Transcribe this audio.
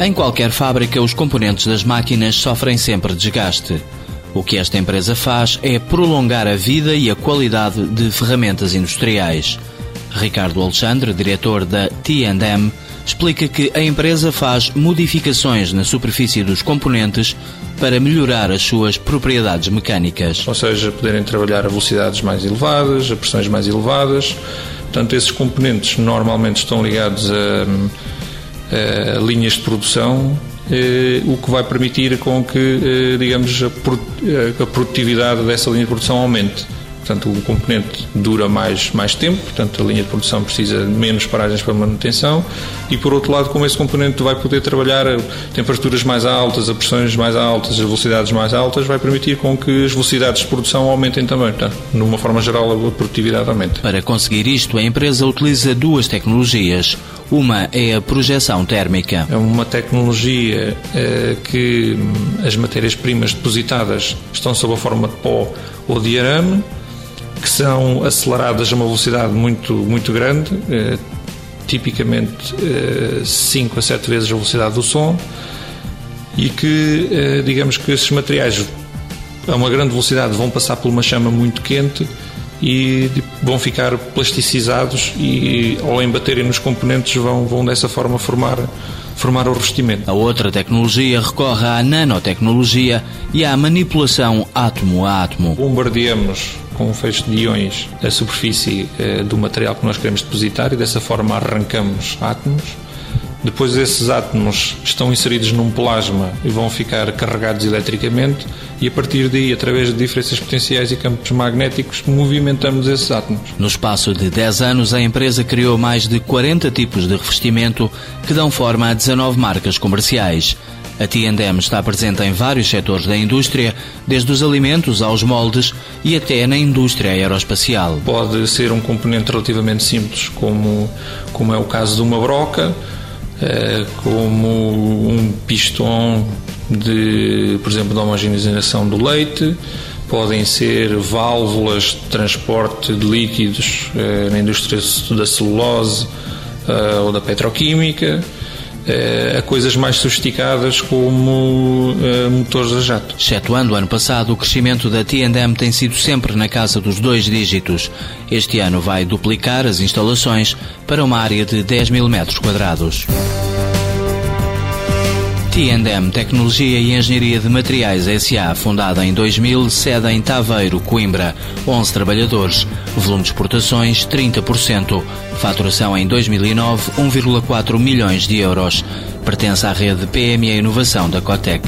Em qualquer fábrica, os componentes das máquinas sofrem sempre desgaste. O que esta empresa faz é prolongar a vida e a qualidade de ferramentas industriais. Ricardo Alexandre, diretor da T&M, explica que a empresa faz modificações na superfície dos componentes para melhorar as suas propriedades mecânicas. Ou seja, poderem trabalhar a velocidades mais elevadas, a pressões mais elevadas. Portanto, esses componentes normalmente estão ligados a eh, linhas de produção, eh, o que vai permitir com que, eh, digamos, a produtividade dessa linha de produção aumente. Portanto, o componente dura mais, mais tempo, portanto, a linha de produção precisa de menos paragens para manutenção e, por outro lado, como esse componente vai poder trabalhar a temperaturas mais altas, a pressões mais altas, as velocidades mais altas, vai permitir com que as velocidades de produção aumentem também. Portanto, de uma forma geral, a produtividade aumenta. Para conseguir isto, a empresa utiliza duas tecnologias. Uma é a projeção térmica. É uma tecnologia eh, que as matérias-primas depositadas estão sob a forma de pó ou de arame que são aceleradas a uma velocidade muito, muito grande, eh, tipicamente 5 eh, a 7 vezes a velocidade do som, e que, eh, digamos que esses materiais a uma grande velocidade vão passar por uma chama muito quente e vão ficar plasticizados e ao embaterem nos componentes vão, vão dessa forma formar formar o revestimento. A outra tecnologia recorre à nanotecnologia e à manipulação átomo a átomo. Bombardeamos com um feixe de íons a superfície eh, do material que nós queremos depositar e dessa forma arrancamos átomos depois esses átomos estão inseridos num plasma e vão ficar carregados eletricamente e a partir daí, através de diferenças potenciais e campos magnéticos, movimentamos esses átomos. No espaço de 10 anos, a empresa criou mais de 40 tipos de revestimento que dão forma a 19 marcas comerciais. A T&M está presente em vários setores da indústria, desde os alimentos aos moldes e até na indústria aeroespacial. Pode ser um componente relativamente simples, como, como é o caso de uma broca, eh, como um pistão de, por exemplo, de homogeneização do leite, podem ser válvulas de transporte de líquidos eh, na indústria da celulose eh, ou da petroquímica a coisas mais sofisticadas como uh, motores a jato. Excetuando o ano passado, o crescimento da T&M tem sido sempre na casa dos dois dígitos. Este ano vai duplicar as instalações para uma área de 10 mil metros quadrados. T&M Tecnologia e Engenharia de Materiais S.A., fundada em 2000, sede em Taveiro, Coimbra, 11 trabalhadores, volume de exportações 30%, faturação em 2009 1,4 milhões de euros. Pertence à rede PME Inovação da Cotec.